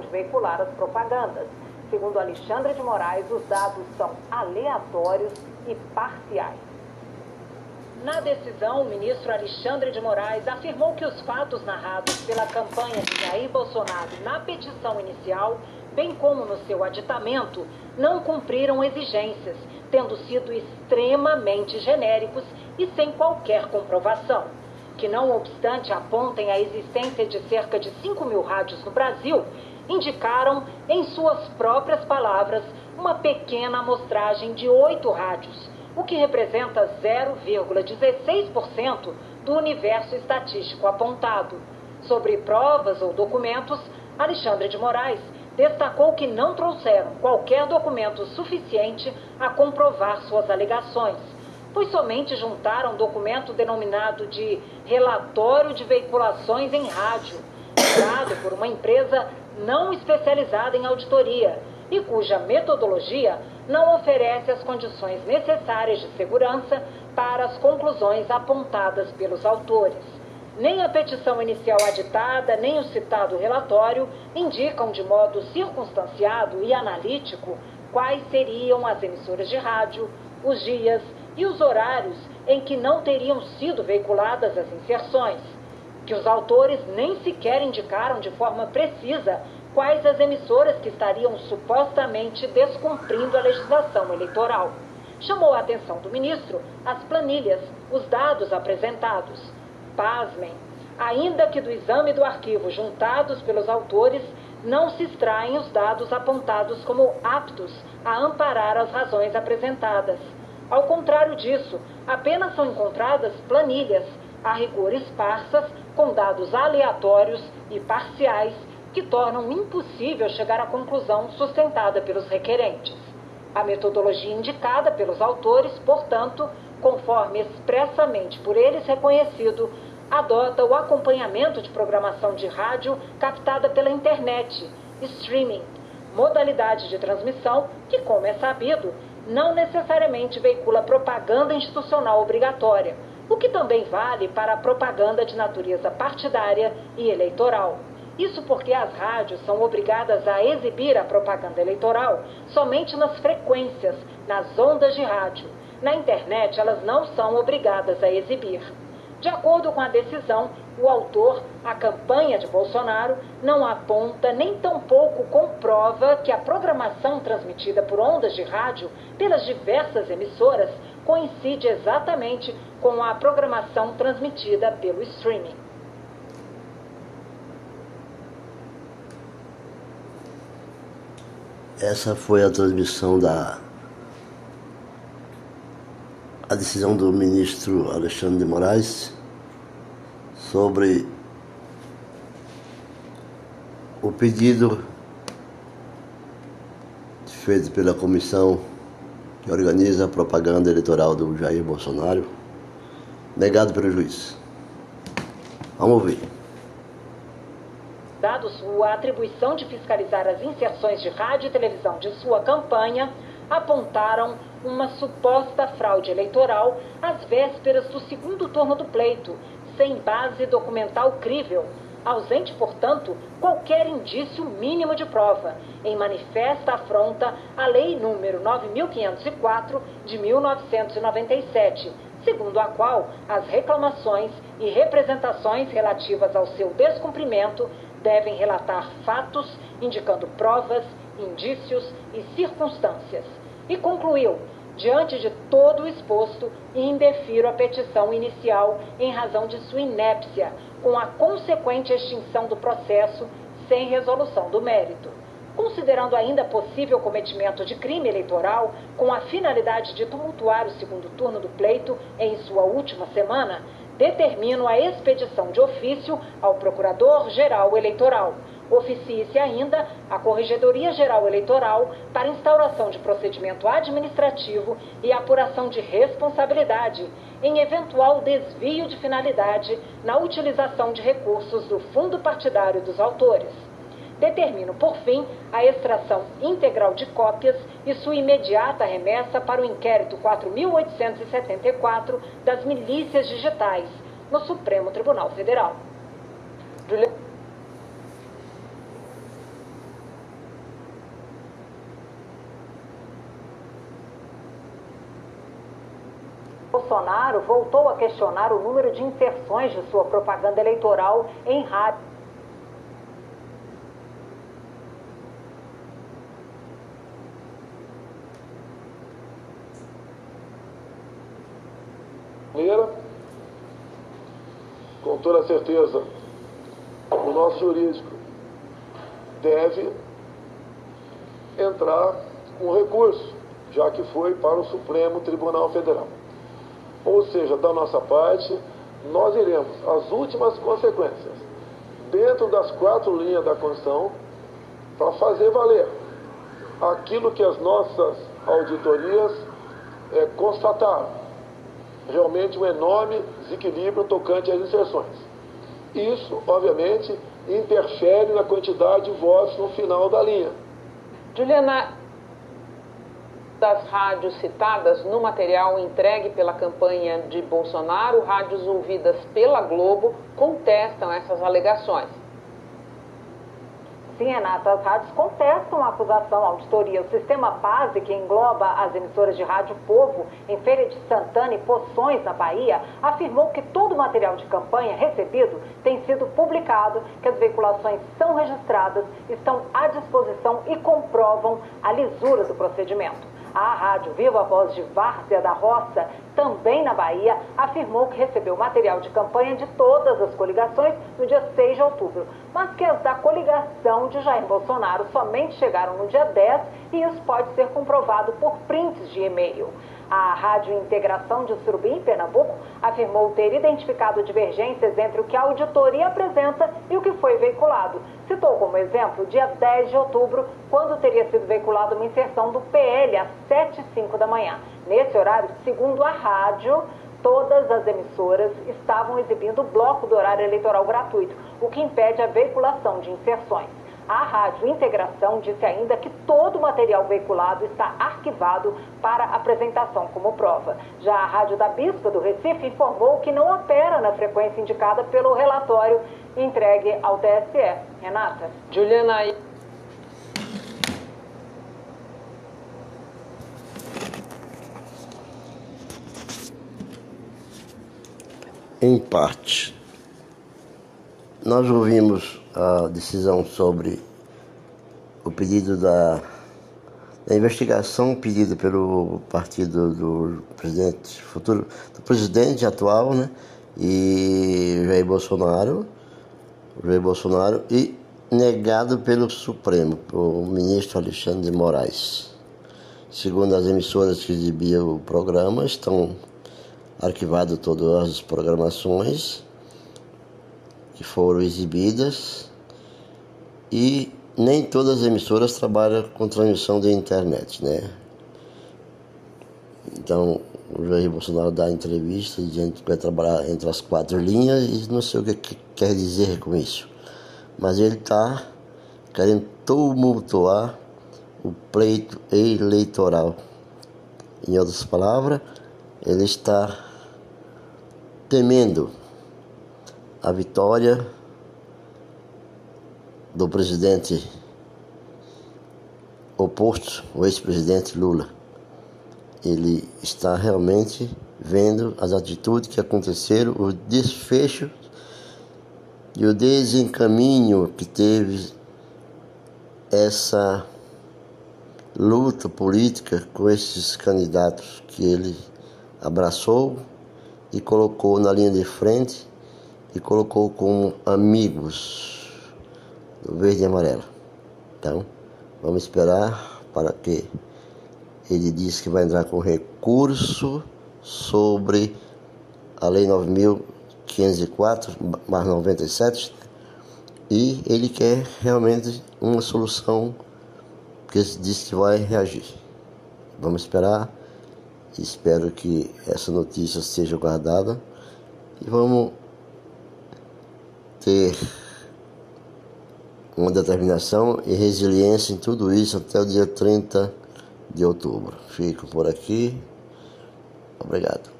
de veicular as propagandas. Segundo Alexandre de Moraes, os dados são aleatórios e parciais. Na decisão, o ministro Alexandre de Moraes afirmou que os fatos narrados pela campanha de Jair Bolsonaro na petição inicial, bem como no seu aditamento, não cumpriram exigências, tendo sido extremamente genéricos e sem qualquer comprovação. Que, não obstante apontem a existência de cerca de 5 mil rádios no Brasil, indicaram, em suas próprias palavras, uma pequena amostragem de oito rádios o que representa 0,16% do universo estatístico apontado. Sobre provas ou documentos, Alexandre de Moraes destacou que não trouxeram qualquer documento suficiente a comprovar suas alegações, pois somente juntaram documento denominado de Relatório de Veiculações em Rádio, criado por uma empresa não especializada em auditoria e cuja metodologia não oferece as condições necessárias de segurança para as conclusões apontadas pelos autores. Nem a petição inicial aditada, nem o citado relatório indicam de modo circunstanciado e analítico quais seriam as emissoras de rádio, os dias e os horários em que não teriam sido veiculadas as inserções, que os autores nem sequer indicaram de forma precisa quais as emissoras que estariam supostamente descumprindo a legislação eleitoral. Chamou a atenção do ministro as planilhas, os dados apresentados. Pasmem, ainda que do exame do arquivo juntados pelos autores, não se extraem os dados apontados como aptos a amparar as razões apresentadas. Ao contrário disso, apenas são encontradas planilhas, a rigor esparsas, com dados aleatórios e parciais que tornam impossível chegar à conclusão sustentada pelos requerentes. A metodologia indicada pelos autores, portanto, conforme expressamente por eles reconhecido, adota o acompanhamento de programação de rádio captada pela internet, streaming, modalidade de transmissão que, como é sabido, não necessariamente veicula propaganda institucional obrigatória, o que também vale para a propaganda de natureza partidária e eleitoral. Isso porque as rádios são obrigadas a exibir a propaganda eleitoral somente nas frequências, nas ondas de rádio. Na internet, elas não são obrigadas a exibir. De acordo com a decisão, o autor, a campanha de Bolsonaro, não aponta nem tampouco comprova que a programação transmitida por ondas de rádio pelas diversas emissoras coincide exatamente com a programação transmitida pelo streaming. Essa foi a transmissão da a decisão do ministro Alexandre de Moraes sobre o pedido feito pela comissão organiza a propaganda eleitoral do Jair Bolsonaro, negado pelo juiz. Vamos ouvir dado sua atribuição de fiscalizar as inserções de rádio e televisão de sua campanha, apontaram uma suposta fraude eleitoral às vésperas do segundo turno do pleito, sem base documental crível, ausente, portanto, qualquer indício mínimo de prova, em manifesta afronta à Lei número 9504 de 1997, segundo a qual as reclamações e representações relativas ao seu descumprimento devem relatar fatos indicando provas, indícios e circunstâncias. E concluiu: diante de todo o exposto, indefiro a petição inicial em razão de sua inépcia, com a consequente extinção do processo sem resolução do mérito. Considerando ainda possível cometimento de crime eleitoral com a finalidade de tumultuar o segundo turno do pleito em sua última semana, determino a expedição de ofício ao Procurador-Geral Eleitoral. Oficie-se ainda à Corregedoria Geral Eleitoral para instauração de procedimento administrativo e apuração de responsabilidade em eventual desvio de finalidade na utilização de recursos do fundo partidário dos autores determino, por fim, a extração integral de cópias e sua imediata remessa para o inquérito 4.874 das milícias digitais no Supremo Tribunal Federal. Bolsonaro voltou a questionar o número de inserções de sua propaganda eleitoral em rádio. Com toda certeza, o nosso jurídico deve entrar com recurso, já que foi para o Supremo Tribunal Federal. Ou seja, da nossa parte, nós iremos as últimas consequências, dentro das quatro linhas da Constituição, para fazer valer aquilo que as nossas auditorias é, constataram. Realmente um enorme desequilíbrio tocante às inserções. Isso, obviamente, interfere na quantidade de votos no final da linha. Juliana, das rádios citadas no material entregue pela campanha de Bolsonaro, rádios ouvidas pela Globo contestam essas alegações. Sim, Renata, as rádios contestam a acusação, a auditoria. O sistema PASE, que engloba as emissoras de rádio Povo, em Feira de Santana e Poções, na Bahia, afirmou que todo o material de campanha recebido tem sido publicado, que as veiculações são registradas, estão à disposição e comprovam a lisura do procedimento. A Rádio Viva Voz de Várzea da Roça, também na Bahia, afirmou que recebeu material de campanha de todas as coligações no dia 6 de outubro, mas que as da coligação de Jair Bolsonaro somente chegaram no dia 10 e isso pode ser comprovado por prints de e-mail. A Rádio Integração de Surubim, Pernambuco, afirmou ter identificado divergências entre o que a auditoria apresenta e o que foi veiculado. Citou como exemplo o dia 10 de outubro, quando teria sido veiculada uma inserção do PL às 7 e 5 da manhã. Nesse horário, segundo a rádio, todas as emissoras estavam exibindo o bloco do horário eleitoral gratuito, o que impede a veiculação de inserções. A Rádio Integração disse ainda que todo o material veiculado está arquivado para apresentação como prova. Já a Rádio da Bispa do Recife informou que não opera na frequência indicada pelo relatório entregue ao TSE. Renata. Juliana. Em parte. Nós ouvimos a decisão sobre o pedido da, da investigação pedida pelo partido do presidente futuro, do presidente atual, né, e Jair Bolsonaro, Jair Bolsonaro e negado pelo Supremo, o ministro Alexandre de Moraes. Segundo as emissoras que exibiam o programa, estão arquivadas todas as programações que foram exibidas e nem todas as emissoras trabalham com transmissão de internet, né? Então, o Jair Bolsonaro dá entrevista dizendo que vai trabalhar entre as quatro linhas e não sei o que, que quer dizer com isso. Mas ele está querendo tumultuar o pleito eleitoral. Em outras palavras, ele está temendo a vitória do presidente oposto, o ex-presidente Lula. Ele está realmente vendo as atitudes que aconteceram, o desfecho e o desencaminho que teve essa luta política com esses candidatos que ele abraçou e colocou na linha de frente e colocou como amigos do verde e amarelo. Então, vamos esperar para que ele diz que vai entrar com recurso sobre a Lei 9.504, mais 97, e ele quer realmente uma solução que diz que vai reagir. Vamos esperar, espero que essa notícia seja guardada e vamos ter uma determinação e resiliência em tudo isso até o dia 30 de outubro. Fico por aqui. Obrigado.